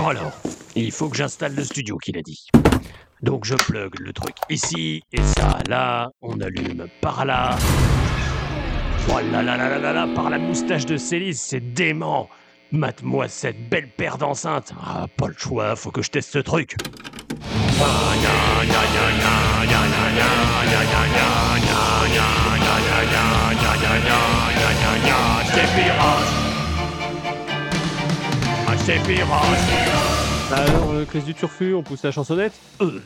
Bon alors, il faut que j'installe le studio qu'il a dit. Donc je plug le truc ici et ça là, on allume par là. Oh là là là là là là, par la moustache de Célis, c'est dément. Mate-moi cette belle paire d'enceintes. Ah, pas le choix, faut que je teste ce truc. Alors, euh, crise du turfu, on pousse la chansonnette? Euh,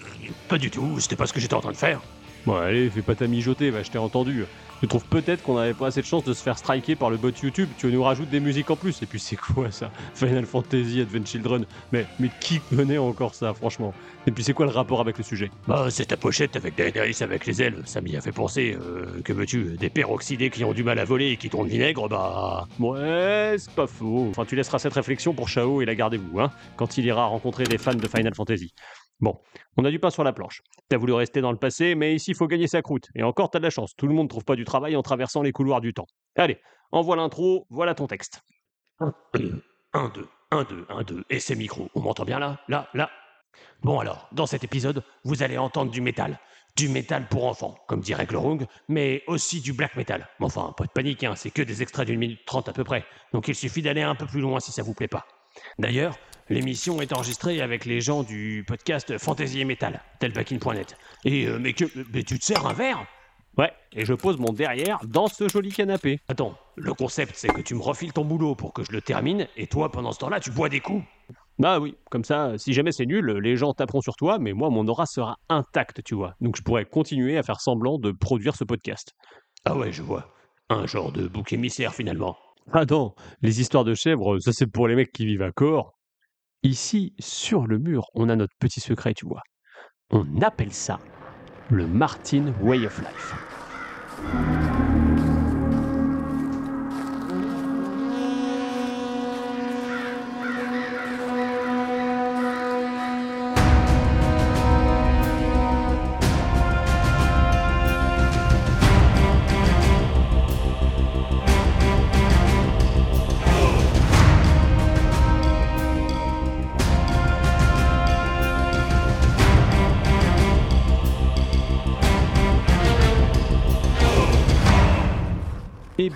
pas du tout, c'était pas ce que j'étais en train de faire. Bon, allez, fais pas ta mijoter, va, je t'ai entendu. Je trouve peut-être qu'on n'avait pas assez de chance de se faire striker par le bot YouTube. Tu nous rajoutes des musiques en plus. Et puis c'est quoi ça? Final Fantasy Advent Children Mais, mais qui connaît encore ça, franchement? Et puis c'est quoi le rapport avec le sujet? Bah, c'est ta pochette avec Daenerys avec les ailes. Ça m'y a fait penser. euh, que veux-tu Des peroxydés qui ont du mal à voler et qui tournent vinaigre, bah. Ouais, c'est pas faux. Enfin, tu laisseras cette réflexion pour Chao et la gardez-vous, hein, quand il ira rencontrer des fans de Final Fantasy. Bon, on a du pain sur la planche. T'as voulu rester dans le passé, mais ici, il faut gagner sa croûte. Et encore, t'as de la chance. Tout le monde trouve pas du travail en traversant les couloirs du temps. Allez, envoie l'intro, voilà ton texte. 1, 2, 1, 2, 1, 2. Et ces micros, on m'entend bien là? Là Là? Bon alors, dans cet épisode, vous allez entendre du métal. Du métal pour enfants, comme dirait Glorung, mais aussi du black metal. Mais Enfin, pas de panique, hein, c'est que des extraits d'une minute trente à peu près. Donc il suffit d'aller un peu plus loin si ça vous plaît pas. D'ailleurs, l'émission est enregistrée avec les gens du podcast Fantasy et Metal, telbakin.net. Et euh, mais que mais tu te sers un verre? Ouais, et je pose mon derrière dans ce joli canapé. Attends, le concept c'est que tu me refiles ton boulot pour que je le termine, et toi pendant ce temps-là tu bois des coups. Bah oui, comme ça, si jamais c'est nul, les gens taperont sur toi, mais moi, mon aura sera intacte, tu vois. Donc je pourrais continuer à faire semblant de produire ce podcast. Ah ouais, je vois. Un genre de bouc émissaire finalement. Ah non, les histoires de chèvres, ça c'est pour les mecs qui vivent à corps. Ici, sur le mur, on a notre petit secret, tu vois. On appelle ça le Martin Way of Life.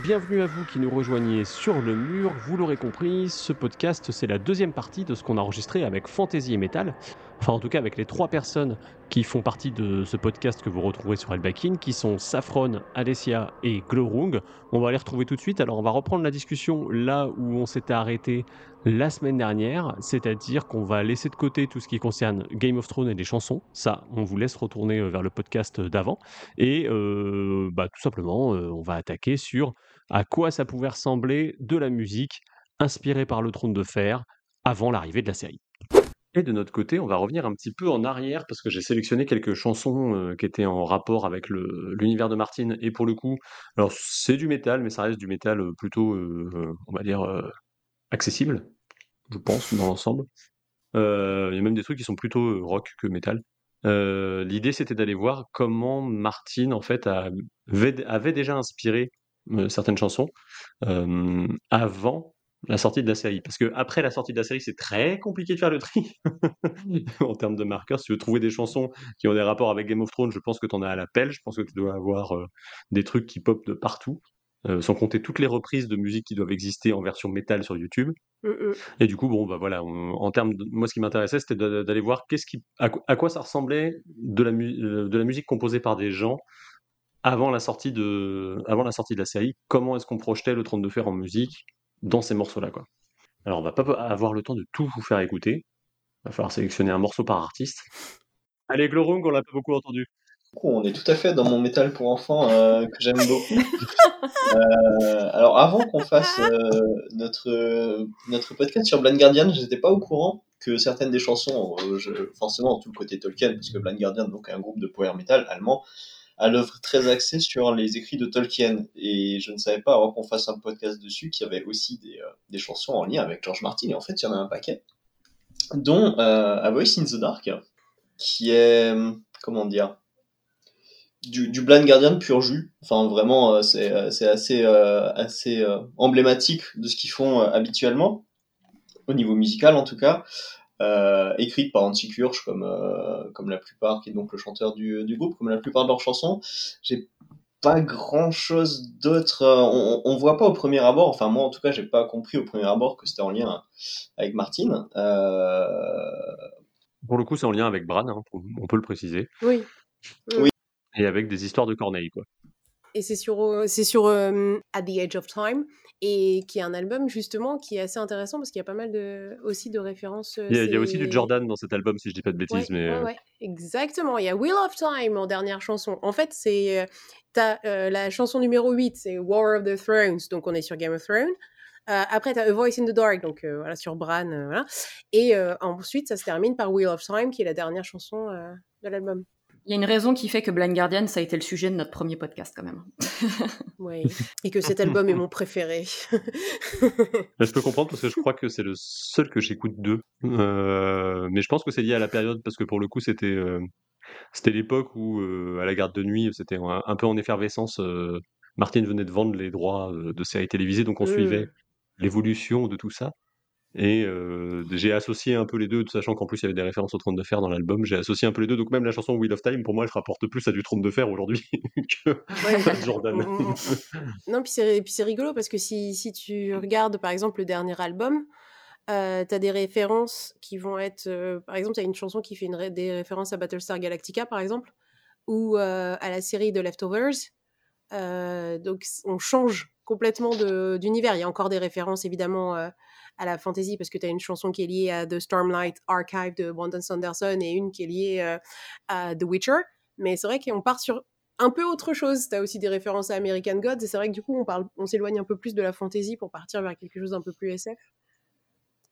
Bienvenue à vous qui nous rejoignez sur le mur. Vous l'aurez compris, ce podcast, c'est la deuxième partie de ce qu'on a enregistré avec Fantasy et Metal. Enfin, en tout cas, avec les trois personnes qui font partie de ce podcast que vous retrouverez sur Elbakin, qui sont Saffron, Alessia et Glorung. On va les retrouver tout de suite. Alors, on va reprendre la discussion là où on s'était arrêté la semaine dernière, c'est-à-dire qu'on va laisser de côté tout ce qui concerne Game of Thrones et les chansons. Ça, on vous laisse retourner euh, vers le podcast d'avant. Et euh, bah, tout simplement, euh, on va attaquer sur à quoi ça pouvait ressembler de la musique inspirée par le trône de fer avant l'arrivée de la série. Et de notre côté, on va revenir un petit peu en arrière parce que j'ai sélectionné quelques chansons euh, qui étaient en rapport avec l'univers de Martin. Et pour le coup, alors c'est du métal, mais ça reste du métal euh, plutôt, euh, on va dire, accessible, je pense, dans l'ensemble. Il y a même des trucs qui sont plutôt rock que métal. L'idée, c'était d'aller voir comment Martin, en fait, a- avait, déjà inspiré certaines chansons euh, avant la sortie de la série. Parce que après la sortie de la série, c'est très compliqué de faire le tri en termes de marqueurs. Si tu veux trouver des chansons qui ont des rapports avec Game of Thrones, je pense que tu en as à la pelle. Je pense que tu dois avoir euh, des trucs qui popent de partout. euh, sans compter toutes les reprises de musique qui doivent exister en version métal sur YouTube. Et du coup, bon, bah voilà, on- en termes de, moi, ce qui m'intéressait, c'était d'aller voir qu'est-ce qui, à, quoi- à quoi ça ressemblait de la, mu- euh, de la musique composée par des gens avant la sortie de, avant la sortie de la série. Comment est-ce qu'on projetait le trône de fer en musique dans ces morceaux-là, quoi. Alors, on va pas avoir le temps de tout vous faire écouter. Il va falloir sélectionner un morceau par artiste. Allez, Glorung, on l'a pas beaucoup entendu. On est tout à fait dans mon métal pour enfants euh, que j'aime beaucoup. Euh, alors, avant qu'on fasse euh, notre, notre podcast sur Blind Guardian, je n'étais pas au courant que certaines des chansons, euh, je- forcément tout le côté Tolkien, puisque Blind Guardian, donc un groupe de power metal allemand, a l'œuvre très axée sur les écrits de Tolkien. Et je ne savais pas, avant qu'on fasse un podcast dessus, qu'il y avait aussi des, euh, des chansons en lien avec George Martin. Et en fait, il y en a un paquet, dont euh, A Voice in the Dark, qui est, comment dire, du, du Blind Guardian pur jus. Enfin, vraiment, euh, c'est euh, assez, euh, assez euh, emblématique de ce qu'ils font euh, habituellement, au niveau musical en tout cas. Euh, écrites par Antti Kurch comme euh, comme la plupart, qui est donc le chanteur du, du groupe, comme la plupart de leurs chansons. J'ai pas grand chose d'autre. euh, On, on voit pas au premier abord, enfin moi en tout cas, j'ai pas compris au premier abord que c'était en lien avec Martine. Euh, Pour le coup, c'est en lien avec Bran, hein, on peut le préciser. Oui. Et avec des histoires de Corneille, quoi. Et c'est sur, c'est sur At the Edge of Time, et qui est un album justement qui est assez intéressant parce qu'il y a pas mal de, aussi de références. euh, Il y, a, il y a aussi du Jordan dans cet album, si je dis pas de bêtises, Ouais, mais ouais, euh, ouais, exactement. Il y a Wheel of Time en dernière chanson. En fait, c'est euh, t'as euh, la chanson numéro 8, c'est War of the Thrones, donc on est sur Game of Thrones. Euh, après, tu as A Voice in the Dark, donc euh, voilà, sur Bran. voilà. Et ensuite, ça se termine par Wheel of Time, qui est la dernière chanson de l'album. Il y a une raison qui fait que Blind Guardian, ça a été le sujet de notre premier podcast quand même. Oui. Et que cet album est mon préféré. Je peux comprendre parce que je crois que c'est le seul que j'écoute d'eux. Euh, mais je pense que c'est lié à la période parce que pour le coup, c'était euh, c'était l'époque où, euh, à la garde de nuit, c'était un, un peu en effervescence. euh, Martin venait de vendre les droits de séries télévisées, donc on Mm. suivait l'évolution de tout ça. Et euh, j'ai associé un peu les deux, sachant qu'en plus il y avait des références au trône de fer dans l'album. J'ai associé un peu les deux, donc même la chanson Wheel of Time, pour moi, elle se rapporte plus à du trône de fer aujourd'hui que Ouais. à Jordan. Non, puis c'est rigolo parce que si, si tu regardes par exemple le dernier album, euh, tu as des références qui vont être. euh, par exemple, tu as une chanson qui fait une ré- des références à Battlestar Galactica par exemple, ou euh, à la série de Leftovers. Donc on change complètement d'univers. Il y a encore des références évidemment à la fantasy parce que tu as une chanson qui est liée à The Stormlight Archive de Brandon Sanderson et une qui est liée euh, à The Witcher. Mais c'est vrai qu'on part sur un peu autre chose. Tu as aussi des références à American Gods, et c'est vrai que du coup, on, parle, on s'éloigne un peu plus de la fantasy pour partir vers quelque chose d'un peu plus SF.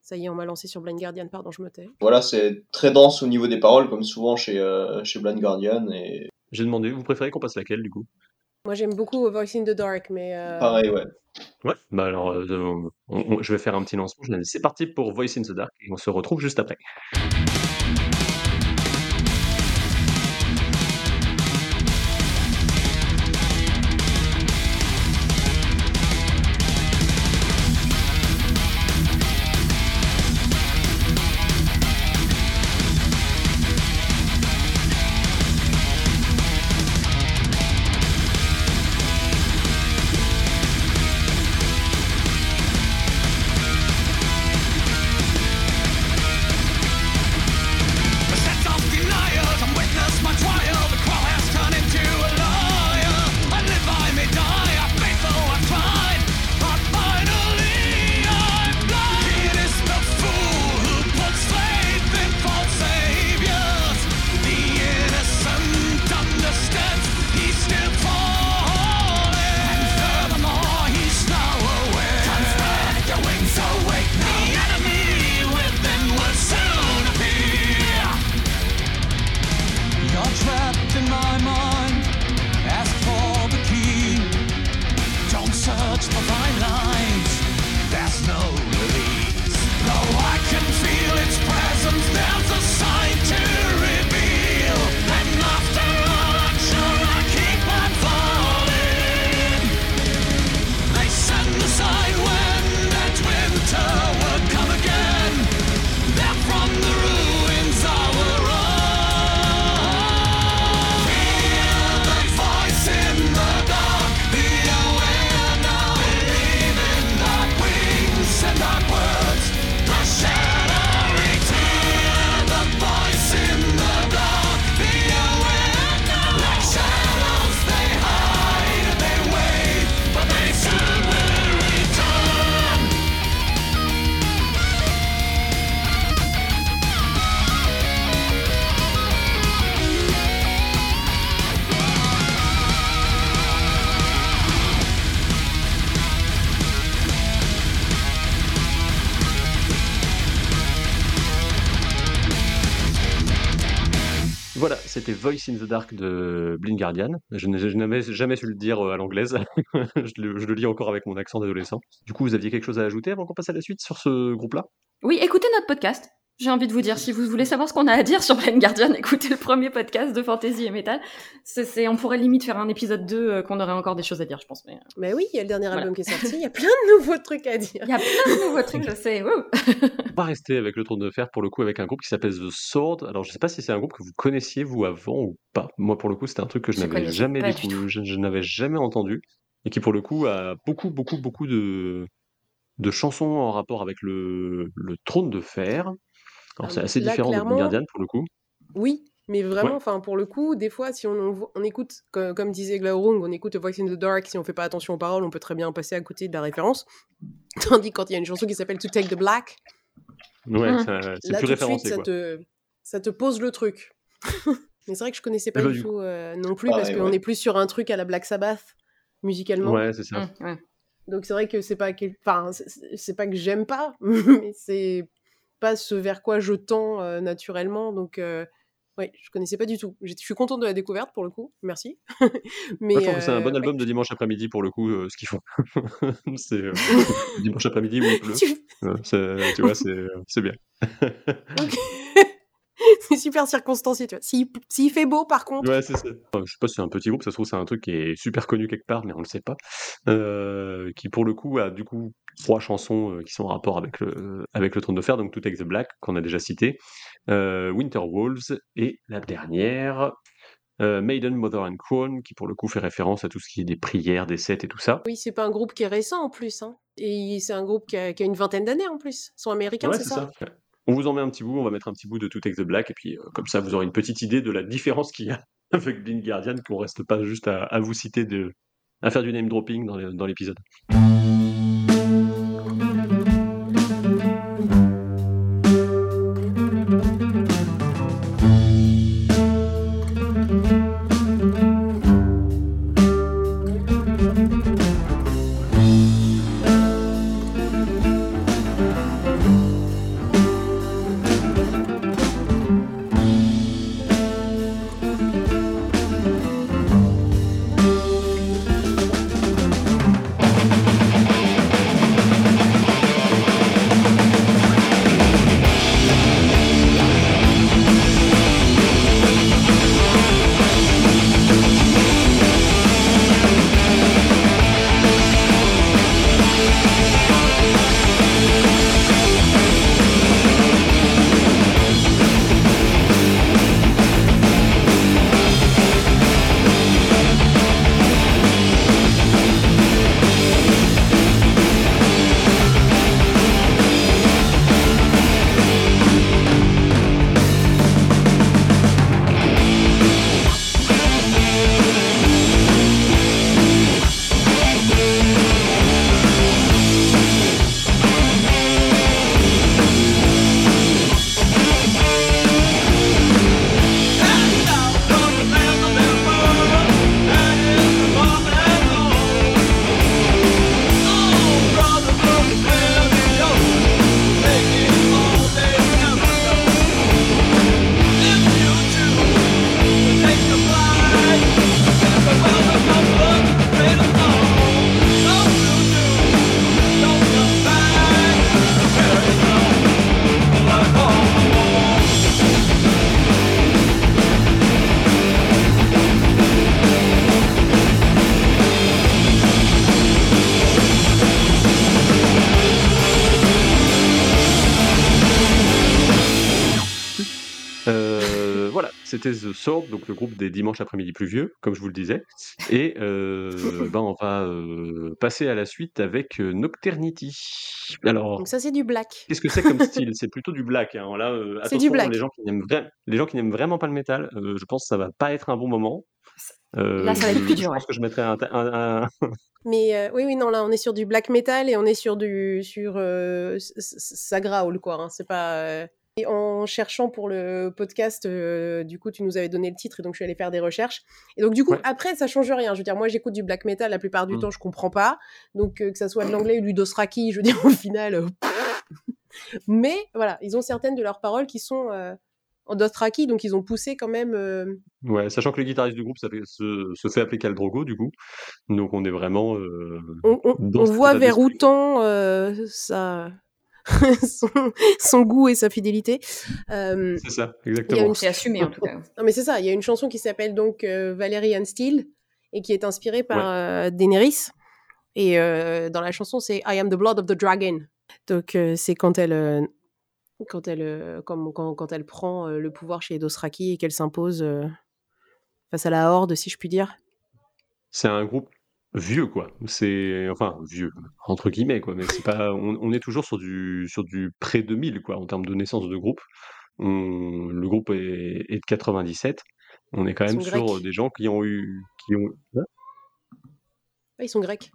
Ça y est, on m'a lancé sur Blind Guardian, pardon, je me tais. voilà, c'est très dense au niveau des paroles, comme souvent chez, euh, chez Blind Guardian, et J'ai demandé, vous préférez qu'on passe laquelle du coup? Moi, j'aime beaucoup Voice in the Dark, mais. euh, pareil, ouais. Ouais, bah alors euh, on- on- je vais faire un petit lancement. C'est parti pour Voice in the Dark et on se retrouve juste après. Voice in the Dark de Blind Guardian. Je n'avais jamais su le dire euh, à l'anglaise. je, le, je le lis encore avec mon accent d'adolescent. Du coup, vous aviez quelque chose à ajouter avant qu'on passe à la suite sur ce groupe-là? Oui, écoutez notre podcast. J'ai envie de vous dire, si vous voulez savoir ce qu'on a à dire sur Blind Guardian, écoutez le premier podcast de Fantasy et Metal. C'est, c'est- on pourrait limite faire un épisode 2 euh, qu'on aurait encore des choses à dire, je pense. Mais euh, Mais oui, il y a le dernier Voilà. album qui est sorti, il y a plein de nouveaux trucs à dire. il y a plein de nouveaux trucs, je sais. On va rester avec le trône de fer pour le coup avec un groupe qui s'appelle The Sword. Alors je sais pas si c'est un groupe que vous connaissiez vous avant ou pas. Moi pour le coup c'était un truc que je, Je n'avais jamais découvert, je, je n'avais jamais entendu et qui pour le coup a beaucoup beaucoup beaucoup de de chansons en rapport avec le, le trône de fer. Alors c'est assez là, différent de clairement, Guardian pour le coup. Oui, mais vraiment, Ouais. enfin pour le coup, des fois, si on, on, on écoute, co- comme, disait Glaurung, on écoute A Voice in the Dark, si on fait pas attention aux paroles, on peut très bien passer à côté de la référence. Tandis que quand il y a une chanson qui s'appelle To Take the Black, Ouais, ça- c'est là plus tout de suite, référencé ça te, ça te pose le truc. mais c'est vrai que je connaissais pas Eh ben, du du tout euh, non plus, parce qu'on ouais. est plus sur un truc à la Black Sabbath, musicalement. Ouais, c'est ça. Hum, ouais. Donc c'est vrai que c'est pas enfin c'est c'est pas que j'aime pas, mais c'est pas ce vers quoi je tends euh, naturellement. Donc ouais, je connaissais pas du tout. Je suis contente de la découverte pour le coup. Merci. mais Moi, je trouve que c'est un bon ouais. album de dimanche après-midi pour le coup, ce qu'ils font. c'est dimanche après-midi pleut. Tu- Euh, c'est- tu vois, c'est c'est bien. C'est super circonstancié, tu vois. S'il s'il fait beau, par contre, Ouais, c'est ça. Enfin, je sais pas si c'est un petit groupe, ça se trouve c'est un truc qui est super connu quelque part, mais on le sait pas. Euh, qui pour le coup a du coup trois chansons euh, qui sont en rapport avec le, avec le trône de fer, donc To Take the Black qu'on a déjà cité, euh, Winter Wolves et la dernière euh, Maiden, Mother and Crown, qui pour le coup fait référence à tout ce qui est des prières, des sets et tout ça. oui, c'est pas un groupe qui est récent en plus. Hein. Et c'est un groupe qui a, qui a une vingtaine d'années en plus. Ils sont américains, Ouais, c'est ça. On vous en met un petit bout, on va mettre un petit bout de To Take the Black, et puis euh, comme ça vous aurez une petite idée de la différence qu'il y a avec Blind Guardian, qu'on reste pas juste à, à vous citer, de, à faire du name dropping dans dans c'était The Sword, donc le groupe des dimanches après-midi pluvieux, comme je vous le disais. Et euh, ben on va euh, passer à la suite avec euh, Nocturnity. Alors, Donc ça, c'est du black. qu'est-ce que c'est comme style? C'est plutôt du black. Hein. Là, euh, C'est du attention, black. les gens qui n'aiment vra- les gens qui n'aiment vraiment pas le métal, euh, je pense que ça va pas être un bon moment. Euh, Là, ça va être je- plus Je dur, pense ouais. que je mettrais un, un- un- Mais euh, oui, oui, non, là, on est sur du black metal et on est sur du sur euh, quoi. hein, c'est pas. euh, Et en cherchant pour le podcast, euh, du coup, tu nous avais donné le titre et donc je suis allée faire des recherches. Et donc du coup, Ouais. après, ça change rien. Je veux dire, moi, j'écoute du black metal la plupart du Mm. temps, je comprends pas. Donc euh, que ça soit de l'anglais ou du dosraki, je veux dire, au final. euh, Mais voilà, ils ont certaines de leurs paroles qui sont en dosraki, donc ils ont poussé quand même. euh, Ouais, sachant que le guitariste du groupe s'appelle- se, se fait appeler Khal Drogo, du coup. Donc on est vraiment. euh, on, voit vers où tend euh, sa, son, son goût et sa fidélité. Euh, C'est ça, exactement. une- C'est assumé en tout cas. non mais c'est ça, il y a une chanson qui s'appelle donc euh, Valerian Steel et qui est inspirée par euh, Daenerys. Et euh, dans la chanson, c'est I am the blood of the dragon. Donc euh, c'est quand elle, euh, quand elle, comme, quand, quand elle prend le pouvoir chez Dothraki et qu'elle s'impose euh, face à la horde, si je puis dire. C'est un groupe vieux, quoi. C'est, enfin, vieux, entre guillemets, quoi. Mais c'est pas, on, on est toujours sur du, sur du pré-2000, quoi, en termes de naissance de groupe. On- le groupe est, est de 97. On est quand même sur grecs. des gens qui ont eu, qui ont, Ah, ils sont grecs.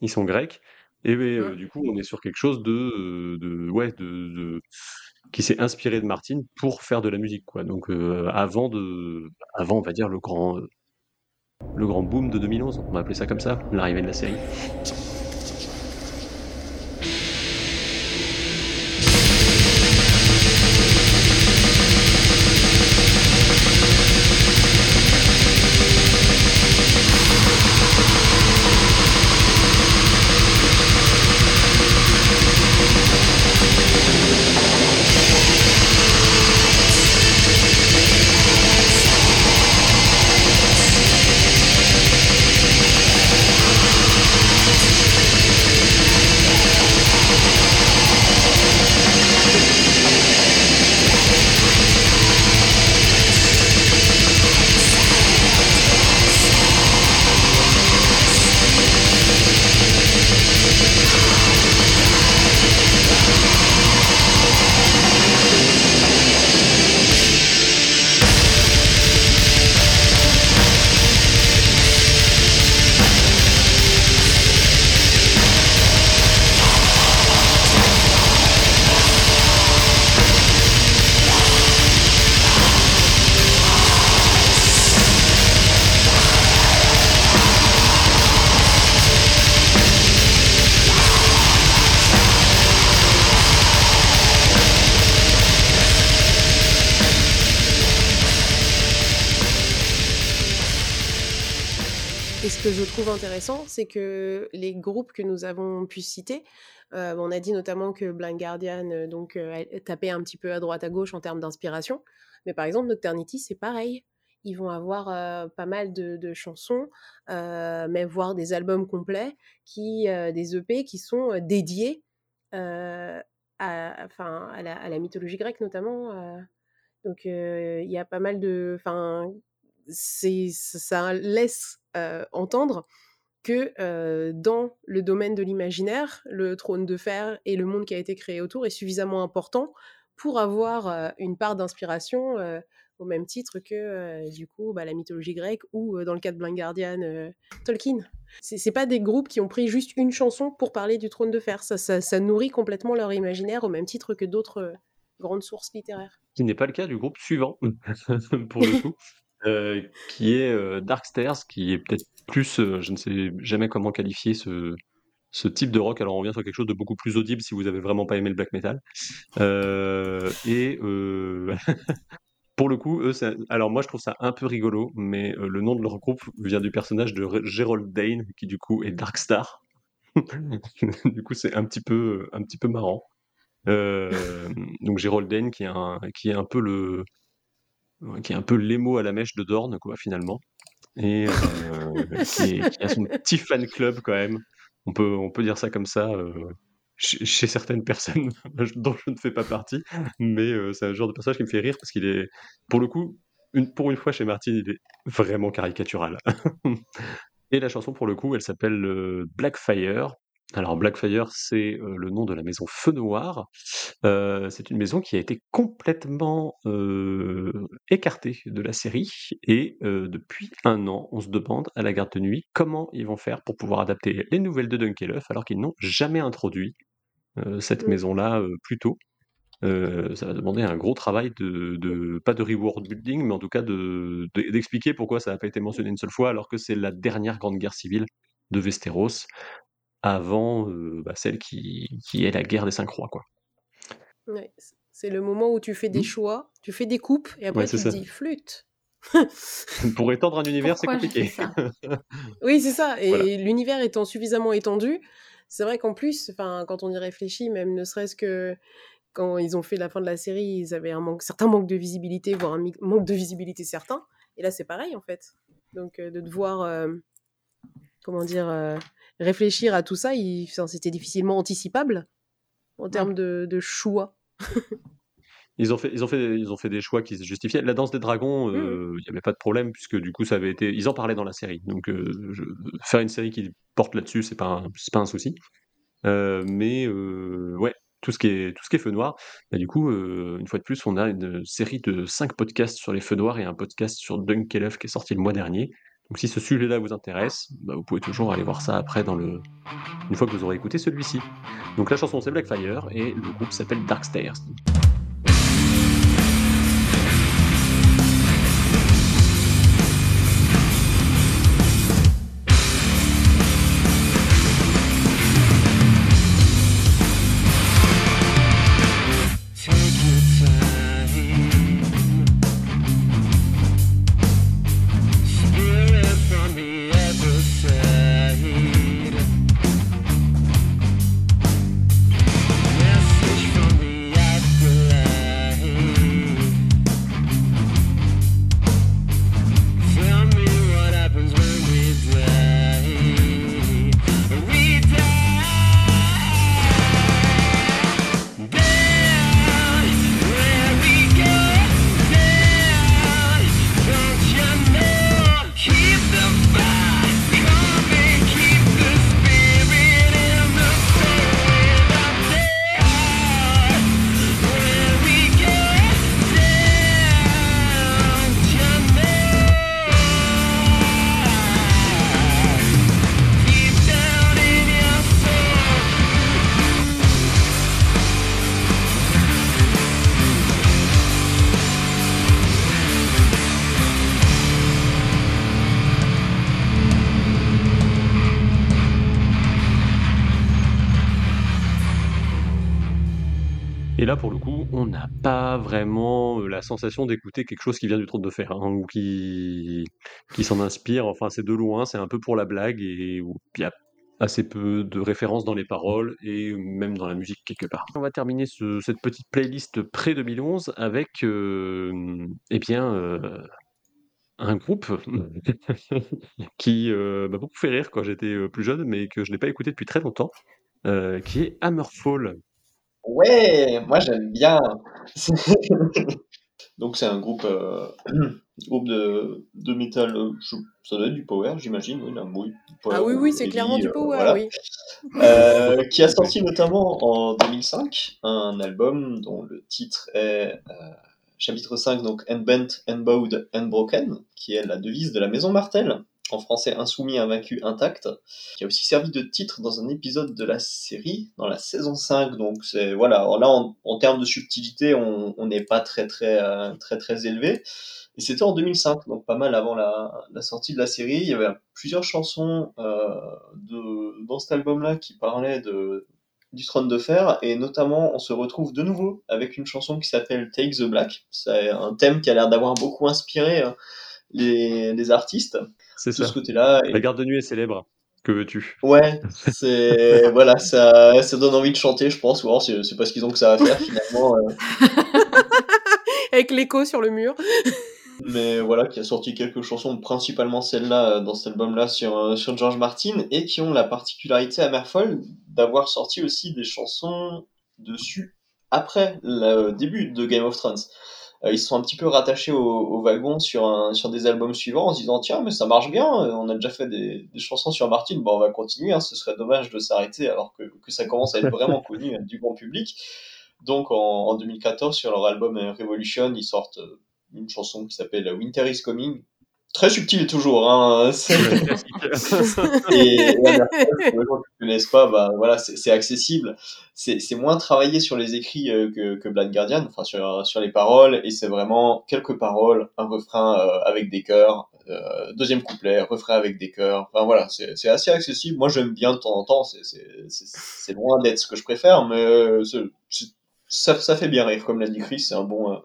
ils sont grecs. Et euh, Ouais. du coup, on est sur quelque chose de, de ouais, de, de- qui s'est inspiré de Martine pour faire de la musique, quoi. Donc, euh, avant de, avant, on va dire le grand, le grand boom de 2011, on va appeler ça comme ça, l'arrivée de la série. Intéressant, c'est que les groupes que nous avons pu citer, euh, on a dit notamment que Blind Guardian euh, donc, euh, tapait un petit peu à droite à gauche en termes d'inspiration, mais par exemple Nocturnity, c'est pareil. Ils vont avoir pas mal de, chansons, même voire des albums complets, qui, des EP qui sont dédiés à, enfin, à, la, mythologie grecque notamment. donc il y a pas mal de... Enfin, ça laisse entendre que dans le domaine de l'imaginaire, le trône de fer et le monde qui a été créé autour est suffisamment important pour avoir une part d'inspiration au même titre que du coup bah, la mythologie grecque ou dans le cas de Blind Guardian, Tolkien. C'est, pas des groupes qui ont pris juste une chanson pour parler du trône de fer. Ça, ça, nourrit complètement leur imaginaire au même titre que d'autres grandes sources littéraires. qui n'est pas le cas du groupe suivant, pour le coup, euh, qui est euh, Darkstairs, qui est peut-être plus, euh, je ne sais jamais comment qualifier ce, type de rock. Alors on revient sur quelque chose de beaucoup plus audible si vous avez vraiment pas aimé le black metal. Euh, et pour le coup, alors moi je trouve ça un peu rigolo, mais le nom de leur groupe vient du personnage de Gerald Dane, qui du coup est Darkstar. du coup c'est un petit peu, un petit peu marrant. Donc Gerald Dane qui est un, qui est un peu le, qui est un peu l'émo à la mèche de Dorn quoi finalement, et euh, qui, est- qui a son petit fan club quand même. On peut, on peut dire ça comme ça. euh, chez, chez certaines personnes dont je ne fais pas partie, mais euh, c'est un genre de personnage qui me fait rire parce qu'il est, pour le coup, une, pour une fois chez Martin, il est vraiment caricatural. Et la chanson, pour le coup, elle s'appelle euh, Blackfire. Alors, Blackfire, c'est euh, le nom de la maison Feu Noir. Euh, c'est une maison qui a été complètement euh, écartée de la série. Et depuis un an, on se demande à la garde de nuit comment ils vont faire pour pouvoir adapter les nouvelles de Dunkelhoff alors qu'ils n'ont jamais introduit cette Mm. maison-là plus tôt. Euh, ça va demander un gros travail de, de- pas de reward building, mais en tout cas de- de- d'expliquer pourquoi ça n'a pas été mentionné une seule fois, alors que c'est la dernière grande guerre civile de Westeros, avant euh, bah, celle qui, qui est la guerre des cinq rois. Quoi. Ouais, c'est le moment où tu fais des Mhm. choix, tu fais des coupes, et après Ouais, tu te ça. dis flûte. Pour étendre un univers, c'est compliqué. Oui, c'est ça. Et Voilà. l'univers étant suffisamment étendu, c'est vrai qu'en plus, enfin, quand on y réfléchit, même ne serait-ce que quand ils ont fait la fin de la série, ils avaient un manque, certain manque de visibilité, voire un mi- manque de visibilité certain. Et là, c'est pareil en fait. Donc euh, de devoir, euh, comment dire, euh, réfléchir à tout ça, il- enfin, c'était difficilement anticipable en termes de, de choix. Ils ont fait, ils ont fait, ils ont fait des choix qui se justifiaient. La danse des dragons, euh, il n'y avait pas de problème puisque du coup ça avait été, ils en parlaient dans la série. Donc euh, je- faire une série qui porte là-dessus, c'est pas, un- pas un souci. Euh, mais euh, ouais, tout ce qui est, tout ce qui est feu noir. bah, du coup, euh, une fois de plus, on a une série de cinq podcasts sur les feux noirs et un podcast sur Dunkelef qui est sorti le mois dernier. Donc si ce sujet-là vous intéresse, bah, vous pouvez toujours aller voir ça après dans le, une fois que vous aurez écouté celui-ci. Donc la chanson c'est Blackfire et le groupe s'appelle Dark pas vraiment euh, la sensation d'écouter quelque chose qui vient du trône de fer, hein, ou qui, qui s'en inspire. Enfin, c'est de loin, c'est un peu pour la blague, et il y a assez peu de références dans les paroles, et même dans la musique quelque part. On va terminer ce- cette petite playlist pré-2011 avec, euh, eh bien, euh, un groupe qui m'a beaucoup fait rire quand j'étais plus jeune, mais que je n'ai pas écouté depuis très longtemps, qui est Hammerfall. Ouais, moi j'aime bien. Donc c'est un groupe, euh, groupe de, de métal, euh, je- ça doit être du power, j'imagine, oui, là, oui, du power, Ah oui, oui, c'est clairement du euh, power, voilà. oui. Euh, qui a sorti notamment en 2005 un album dont le titre est euh, chapitre 5, donc Unbent, Unbowed, Unbroken, qui est la devise de la maison Martel, en français insoumis, invaincu, intact, qui a aussi servi de titre dans un épisode de la série, dans la saison 5. Donc c'est voilà, là en, termes de subtilité, on n'est pas très très euh, très très élevé. Et c'était en 2005, donc pas mal avant la, sortie de la série. Il y avait plusieurs chansons euh, dans cet album-là qui parlaient du trône de fer, et notamment on se retrouve de nouveau avec une chanson qui s'appelle Take the Black. C'est un thème qui a l'air d'avoir beaucoup inspiré euh, les artistes C'est de ça. ce côté-là. Et- La garde de nuit est célèbre. Que veux-tu? Ouais, c'est voilà, ça, ça donne envie de chanter, je pense. Ou alors c'est c'est pas ce qu'ils ont que ça à faire finalement. euh, Avec l'écho sur le mur. mais voilà, qui a sorti quelques chansons, principalement celle-là euh, dans cet album-là sur, euh, sur George Martin, et qui ont la particularité à Merfolk d'avoir sorti aussi des chansons dessus après le début de Game of Thrones. Euh, ils se sont un petit peu rattachés au, au wagon sur, un, sur des albums suivants en se disant tiens mais ça marche bien, euh, on a déjà fait des, des chansons sur Martin, bon on va continuer, hein, ce serait dommage de s'arrêter alors que, que ça commence à être vraiment connu euh, du grand public. Donc en, en 2014 sur leur album Revolution ils sortent une chanson qui s'appelle Winter is Coming. Très subtil toujours, hein. c'est- et, pour les gens qui ne connaissent pas, bah, voilà, c'est accessible. C'est moins travaillé sur les écrits euh, que, que Blind Guardian, enfin sur, sur les paroles, et c'est vraiment quelques paroles, un refrain euh, avec des chœurs, euh, deuxième couplet, refrain avec des chœurs. Enfin voilà, c'est assez accessible. Moi j'aime bien de temps en temps, c'est- loin d'être ce que je préfère, mais ça, ça fait bien rire, comme l'a dit Chris, c'est un bon.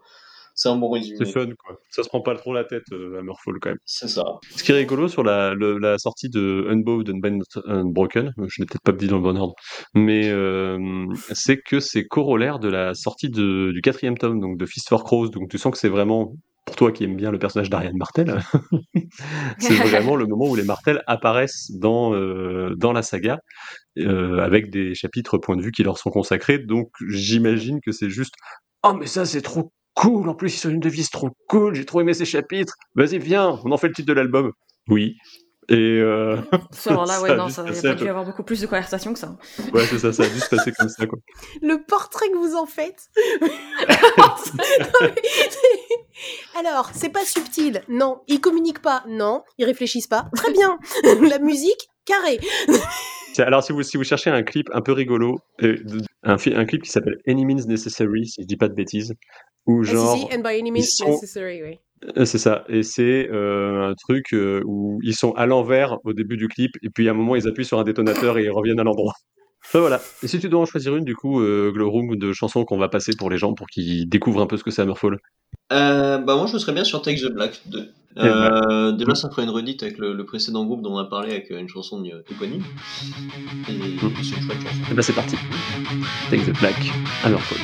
C'est un bon résumé. C'est fun, quoi. Ça se prend pas trop la tête, euh, Hammerfall, quand même. C'est ça. Ce qui est rigolo sur la, le- la sortie de Unbowed and Unbroken, je l'ai peut-être pas dit dans le bon ordre, mais euh, c'est que c'est corollaire de la sortie de, du quatrième tome, donc de Fist for Crows, donc tu sens que c'est vraiment, pour toi qui aimes bien le personnage d'Ariane Martel, c'est vraiment le moment où les Martel apparaissent dans, euh, dans la saga, euh, avec des chapitres point de vue qui leur sont consacrés, donc j'imagine que c'est juste « Oh mais ça c'est trop cool, en plus ils sont une devise trop cool, j'ai trop aimé ces chapitres, vas-y viens, on en fait le titre de l'album ». Oui. Et euh, Alors là, ouais, a non, ça, il passer a un pas dû y avoir beaucoup plus de conversation que ça. ouais, c'est ça, ça a dû se passer comme ça, quoi. Le portrait que vous en faites. Alors, c'est pas subtil. Non. Ils communiquent pas. Non. Ils réfléchissent pas. Très bien. La musique, carré. Alors, si vous, si vous cherchez un clip un peu rigolo, euh, un clip qui s'appelle Any Means Necessary, si je dis pas de bêtises, où Ah, si, genre. si, and by any means ils sont- necessary, oui. Euh, C'est ça, et c'est euh, un truc euh, où ils sont à l'envers au début du clip, et puis à un moment ils appuient sur un détonateur et ils reviennent à l'endroit. Enfin, voilà. Et si tu dois en choisir une, du coup, euh, Glowroom, de chansons qu'on va passer pour les gens pour qu'ils découvrent un peu ce que c'est Hammerfall. Euh, bah moi je serais bien sur Take the Black 2. Euh, déjà ça ferait une redite avec le, le précédent groupe dont on a parlé avec une chanson éponyme. Et, et c'est une chouette chanson. Et ben c'est parti. Take the Black, Hammerfall.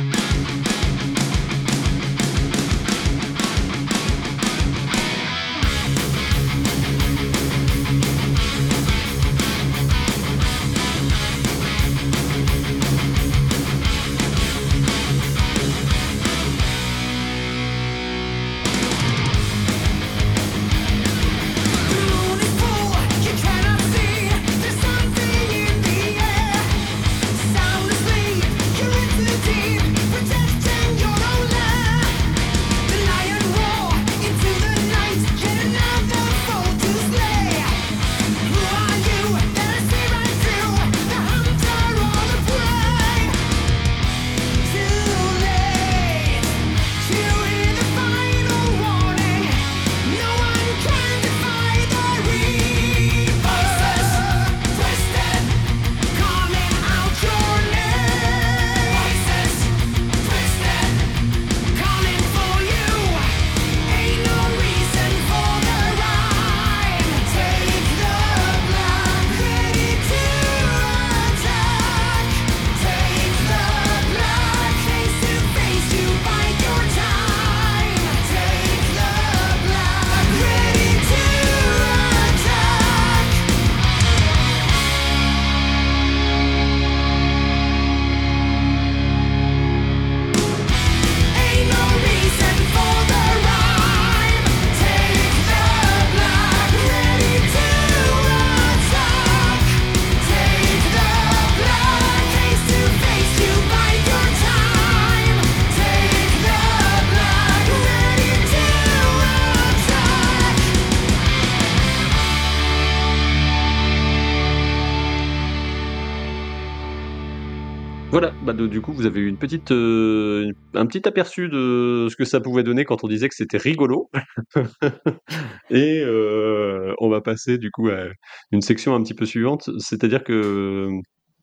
Du coup, vous avez eu une petite, euh, un petit aperçu de ce que ça pouvait donner quand on disait que c'était rigolo. Et euh, on va passer du coup à une section un petit peu suivante, c'est-à-dire que,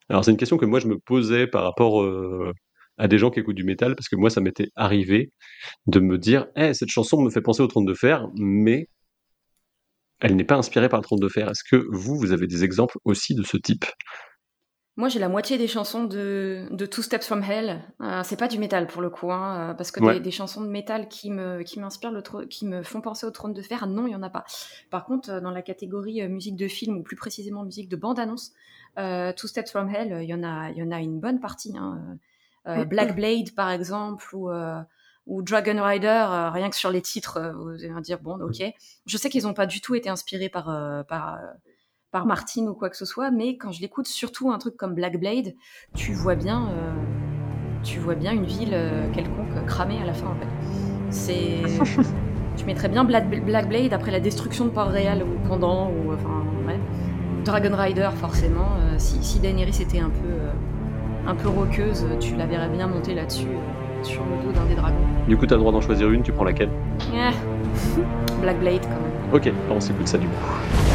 alors c'est une question que moi je me posais par rapport euh, à des gens qui écoutent du métal, parce que moi ça m'était arrivé de me dire, Eh, cette chanson me fait penser au Trône de Fer, mais elle n'est pas inspirée par le Trône de Fer. Est-ce que vous, vous avez des exemples aussi de ce type? Moi, j'ai la moitié des chansons de, de Two Steps from Hell. Euh, c'est pas du métal pour le coup, hein, euh, parce que Ouais. des, des chansons de métal qui me, qui m'inspirent qui me font penser au trône de fer, non, il y en a pas. Par contre, euh, dans la catégorie euh, musique de film ou plus précisément musique de bande-annonce, euh, Two Steps from Hell, il y en a, il y en a une bonne partie. Hein. Euh, Black Blade, par exemple, ou euh, ou Dragon Rider, euh, rien que sur les titres, euh, vous allez me dire bon, ok. Je sais qu'ils n'ont pas du tout été inspirés par euh, par euh, par Martin ou quoi que ce soit, mais quand je l'écoute, surtout un truc comme Black Blade, tu vois bien, euh, tu vois bien une ville euh, quelconque cramée à la fin en fait. C'est, tu mettrais bien Black, Black Blade après la destruction de Port-Réal ou pendant ou enfin ouais. Dragon Rider forcément. euh, si, si Daenerys était un peu euh, un peu roqueuse, tu la verrais bien monter là-dessus euh, sur le dos d'un des dragons. Du coup, tu as le droit d'en choisir une, tu prends laquelle? Eh, Black Blade quand même. Ok, on s'écoute ça du coup.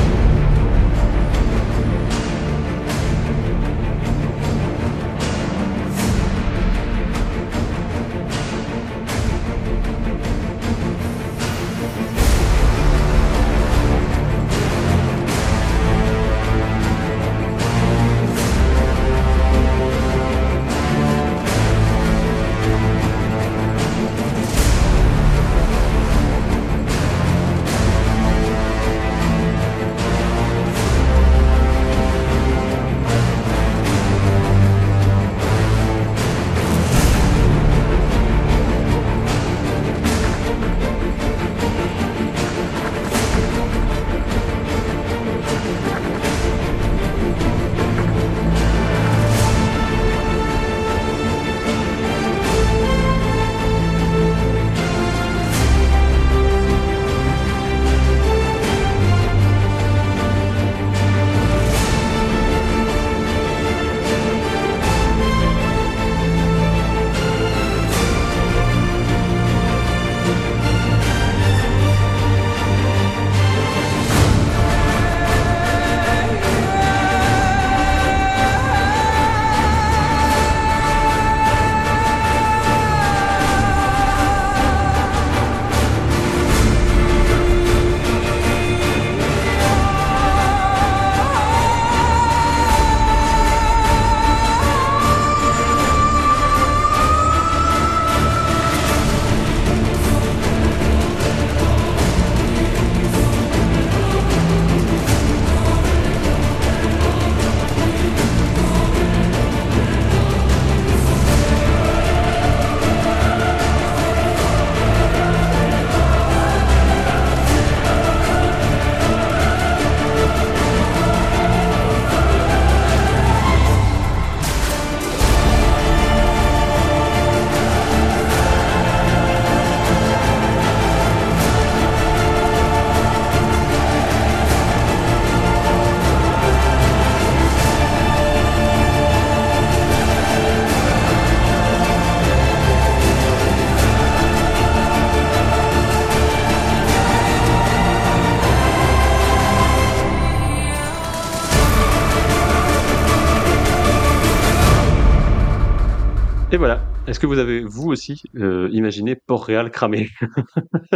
Est-ce que vous avez, vous aussi, euh, imaginé Port-Réal cramé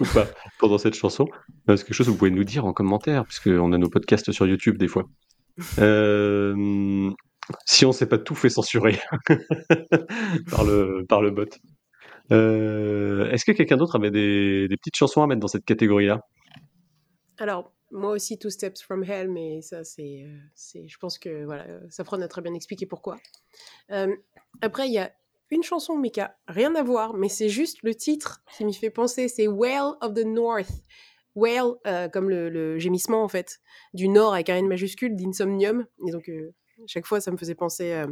ou pas pendant cette chanson? Euh, C'est quelque chose que vous pouvez nous dire en commentaire, puisqu'on a nos podcasts sur YouTube des fois? Euh, si on ne s'est pas tout fait censurer par, le, par le bot. Euh, Est-ce que quelqu'un d'autre avait des, des petites chansons à mettre dans cette catégorie-là? Alors, moi aussi, Two Steps from Hell, mais ça, c'est. euh, je pense que voilà, euh, Safran a très bien expliqué pourquoi. Euh, après, il y a une chanson, mais qui a rien à voir, mais c'est juste le titre qui m'y fait penser. C'est Whale of the North. Whale, euh, comme le, gémissement, en fait, du Nord avec un N majuscule, d'Insomnium. Et donc, euh, chaque fois, ça me faisait penser. euh,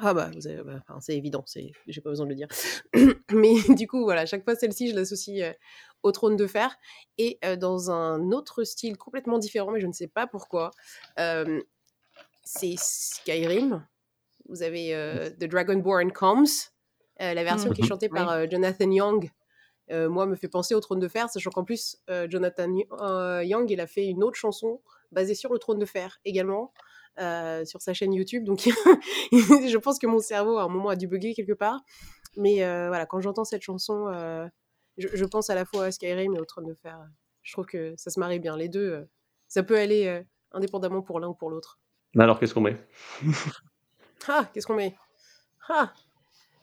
ah bah, bah, c'est évident, j'ai pas besoin de le dire. Mais du coup, voilà, chaque fois celle-ci, je l'associe euh, au trône de fer. Et dans un autre style complètement différent, mais je ne sais pas pourquoi, c'est Skyrim. Vous avez euh, The Dragonborn Comes, euh, la version qui est Mhm. chantée par Oui. euh, Jonathan Young. Euh, moi, me fait penser au trône de fer, sachant qu'en plus, euh, Jonathan euh, Young, il a fait une autre chanson basée sur le trône de fer également. euh, sur sa chaîne YouTube, donc je pense que mon cerveau à un moment a dû bugger quelque part. Mais euh, voilà, quand j'entends cette chanson, euh, je, je pense à la fois à Skyrim et au Trône de Fer. Je trouve que ça se marie bien. Les deux, euh, ça peut aller euh, indépendamment pour l'un ou pour l'autre. Alors, qu'est-ce qu'on met? Ah, qu'est-ce qu'on met? Ah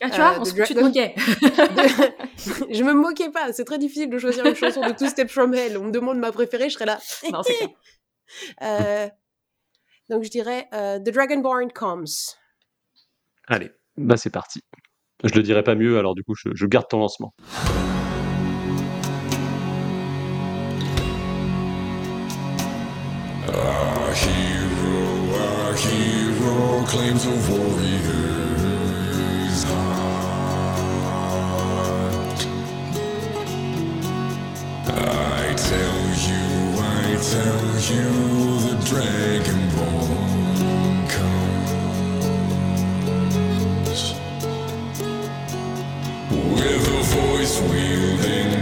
Ah, tu vois, Euh, on se tu te moquais. de- Je me moquais pas, c'est très difficile de choisir une chanson de Two Steps From Hell. On me demande ma préférée, je serais là. non. Euh, donc je dirais euh, The Dragonborn Comes. Allez, bah c'est parti. Je le dirai pas mieux, alors du coup, je, je garde ton lancement. Claims a warrior's heart. I tell you, I tell you, the dragonborn comes with a voice wielding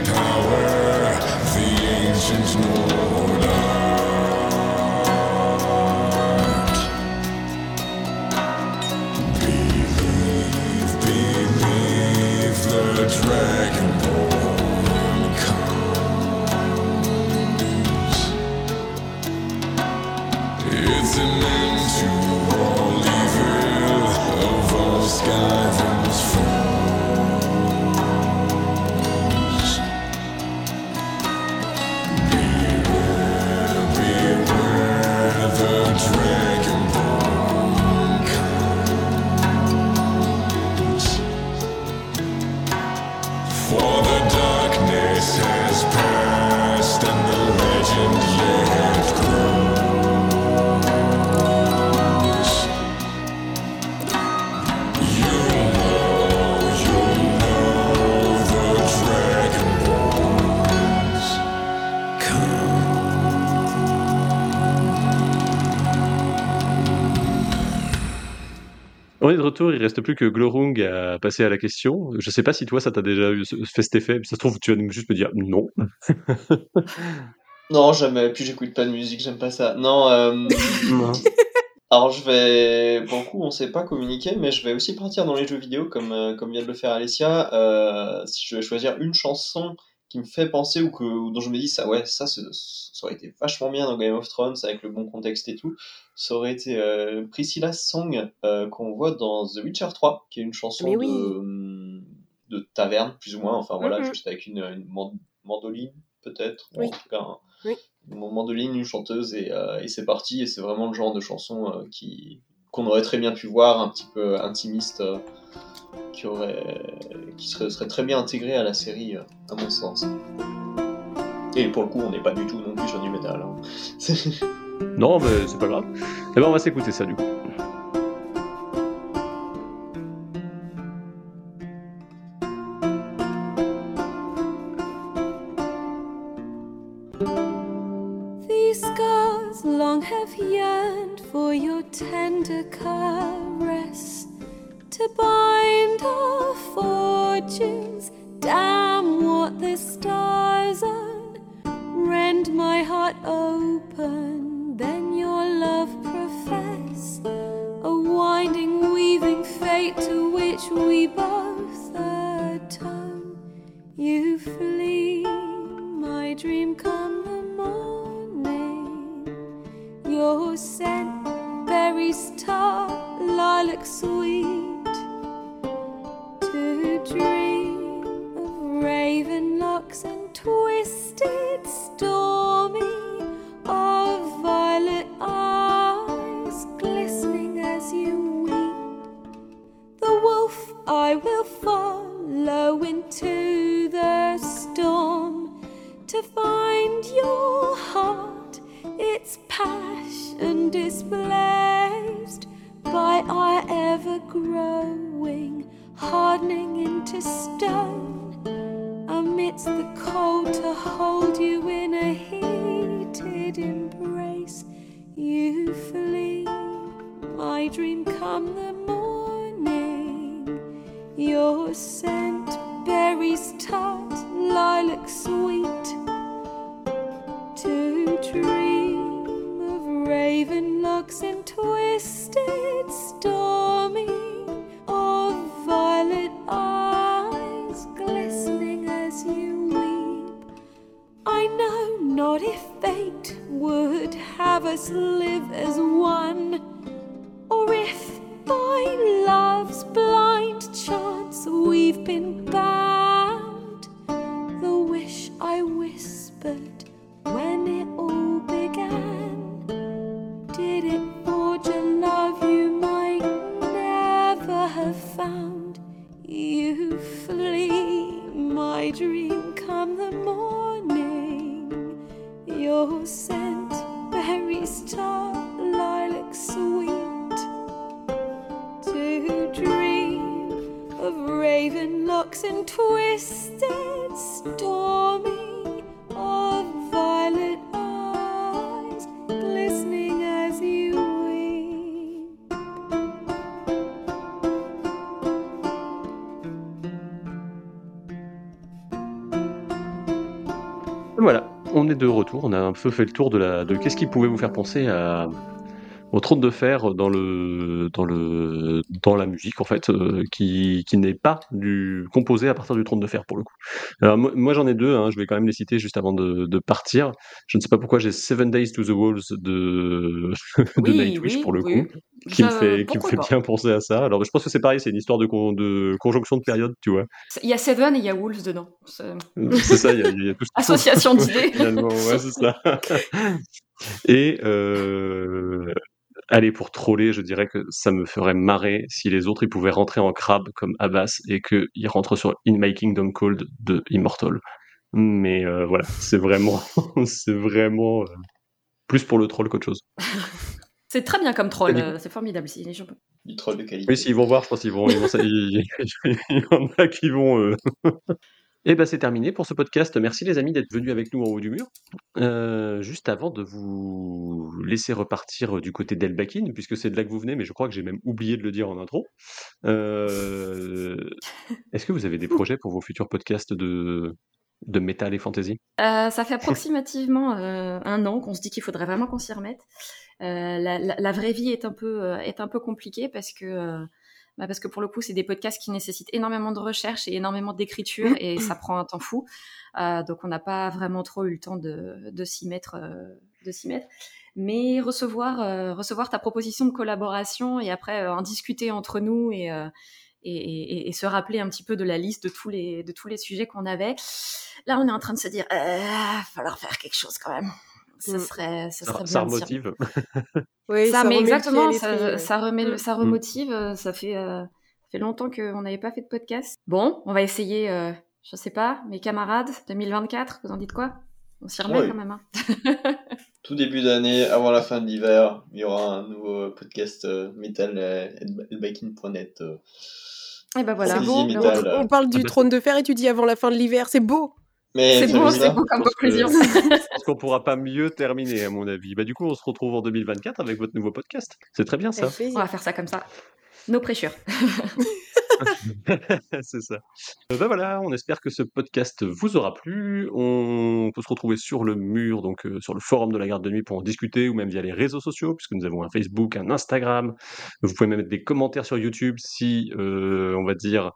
reste plus que Glorung à passer à la question. Je sais pas si toi, ça t'a déjà eu, fait cet effet. Ça se trouve, tu vas juste me dire non. Non, jamais. Puis j'écoute pas de musique, j'aime pas ça. Non, euh, alors je vais. Pour le coup, on s'est pas communiqué, mais je vais aussi partir dans les jeux vidéo, comme, euh, comme vient de le faire Alessia. Euh, si je vais choisir une chanson qui me fait penser ou, que, ou dont je me dis, ça, ouais, ça, ça aurait été vachement bien dans Game of Thrones avec le bon contexte et tout, ça aurait été euh, Priscilla's Song euh, qu'on voit dans The Witcher 3, qui est une chanson Mais oui. de, de taverne, plus ou moins. Enfin voilà, juste avec une, une man- mandoline, peut-être. Oui. En tout cas, un- Oui. une mandoline, une chanteuse, et, euh, et c'est parti. Et c'est vraiment le genre de chanson euh, qui qu'on aurait très bien pu voir, un petit peu intimiste, qui aurait, serait, très bien intégré à la série, euh, à mon sens. Et pour le coup, on n'est pas du tout non plus sur du métal. hein. Non, mais c'est pas grave. Eh ben, on va s'écouter ça du coup. star, lilac sweet. Peu fait le tour de la de qu'est-ce qui pouvait vous faire penser à au trône de fer dans le dans le dans la musique en fait euh, qui, qui n'est pas du composé à partir du trône de fer pour le coup. Alors moi, moi, j'en ai deux, hein, je vais quand même les citer juste avant de, de partir. Je ne sais pas pourquoi j'ai Seven Days to the Walls de, de Oui, Nightwish oui, pour le oui. coup qui me fait qui me pourquoi fait pas. bien penser à ça. Alors je pense que c'est pareil, c'est une histoire de, con- de conjonction de périodes, tu vois. Il y a Seven et il y a Wolves dedans. C'est- ça, il y a, il y a tout Association d'idées. Finalement, ouais, c'est ça. Et euh, allez, pour troller, je dirais que ça me ferait marrer si les autres ils pouvaient rentrer en crabe comme Abbas et qu'ils rentrent sur In My Kingdom Cold de Immortal. Mais euh, voilà, c'est vraiment, c'est vraiment euh, plus pour le troll qu'autre chose. C'est très bien comme troll, Et euh, c'est formidable. Si les gens- Du troll de qualité. Oui, s'ils vont voir, je pense qu'ils vont, ils vont, il il y en a qui vont. euh, Et ben c'est terminé pour ce podcast. Merci les amis d'être venus avec nous en haut du mur. Euh, juste avant de vous laisser repartir du côté d'Elbakin, puisque c'est de là que vous venez, mais je crois que j'ai même oublié de le dire en intro. euh, Est-ce que vous avez des projets pour vos futurs podcasts de, de métal et fantasy? Euh, ça fait approximativement euh, un an qu'on se dit qu'il faudrait vraiment qu'on s'y remette. Euh, la, la- la vraie vie est un peu euh, est un peu compliquée parce que euh, bah parce que pour le coup c'est des podcasts qui nécessitent énormément de recherche et énormément d'écriture et ça prend un temps fou. Donc on n'a pas vraiment trop eu le temps de, de s'y mettre de s'y mettre. Mais recevoir euh, recevoir ta proposition de collaboration et après euh, en discuter entre nous et euh, et, et- et se rappeler un petit peu de la liste de tous les, de tous les sujets qu'on avait. Là, on est en train de se dire, euh, falloir faire quelque chose quand même. Ça Mm. serait, ça serait Ça, ça bien. remotive. Oui, ça, mais exactement, ça, ça remet, le- Mm. ça remotive. Ça fait, euh, ça fait longtemps qu'on n'avait pas fait de podcast. Bon, on va essayer, euh, je sais pas, mes camarades, 2024, vous en dites quoi? On s'y remet Oui. quand même. hein. Tout début d'année, avant la fin de l'hiver, il y aura un nouveau podcast euh, metal elbakin.net. euh. Et ben voilà. Bon, metal. le- euh. On parle du trône de fer et tu dis avant la fin de l'hiver, c'est beau. Mais C'est vu c'est beau comme Je pense que- conclusion. Je pense qu'on pourra pas mieux terminer, à mon avis. Bah, du coup, on se retrouve en 2024 avec votre nouveau podcast. C'est très bien ça. On va faire ça comme ça. No pressure. c'est ça. Bah voilà, on espère que ce podcast vous aura plu. On peut se retrouver sur le mur, donc euh, sur le forum de la garde de nuit pour en discuter, ou même via les réseaux sociaux, puisque nous avons un Facebook, un Instagram. Vous pouvez même mettre des commentaires sur YouTube si, euh, on va dire,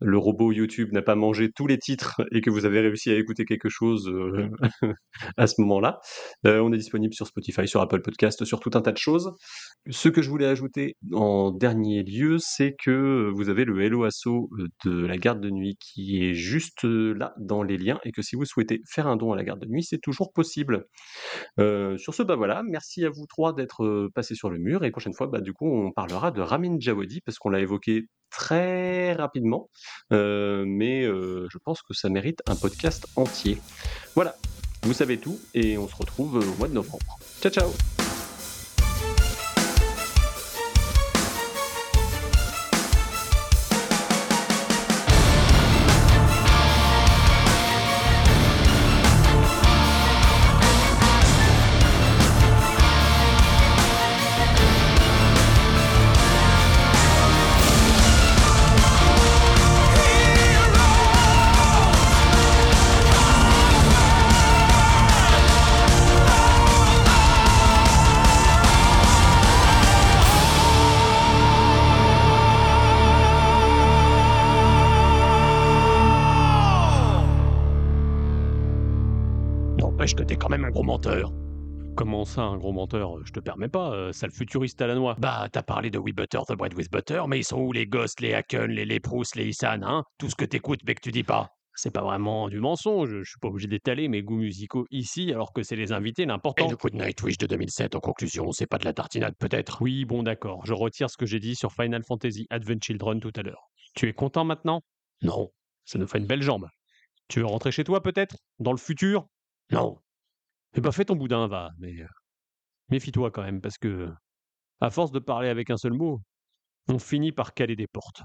le robot YouTube n'a pas mangé tous les titres et que vous avez réussi à écouter quelque chose à ce moment-là. On est disponible sur Spotify, sur Apple Podcast, sur tout un tas de choses. Ce que je voulais ajouter en dernier lieu, c'est que vous avez le Hello Asso de la garde de nuit qui est juste euh, là dans les liens et que si vous souhaitez faire un don à la garde de nuit, c'est toujours possible. Euh, sur ce, bah voilà, merci à vous trois d'être euh, passés sur le mur et prochaine fois, bah du coup, on parlera de Ramin Djawadi parce qu'on l'a évoqué très rapidement, euh, mais euh, je pense que ça mérite un podcast entier. Voilà, vous savez tout et on se retrouve au mois de novembre. Ciao ciao ça, un gros menteur Je te permets pas, euh, sale futuriste à la noix. Bah, t'as parlé de We Butter, The Bread with Butter, mais ils sont où les Ghosts, les Haken, les Leprous, les Isan, hein? Tout ce que t'écoutes mais que tu dis pas. C'est pas vraiment du mensonge, je suis pas obligé d'étaler mes goûts musicaux ici alors que c'est les invités Et l'important. le coup de Nightwish de 2007, en conclusion, c'est pas de la tartinade peut-être? Oui, bon d'accord, je retire ce que j'ai dit sur Final Fantasy Advent Children tout à l'heure. Tu es content maintenant? Non, Ça nous fait une belle jambe. Tu veux rentrer chez toi peut-être? Dans le futur? Non. Eh ben fais ton boudin, va, mais euh, méfie-toi quand même, parce que à force de parler avec un seul mot, on finit par caler des portes.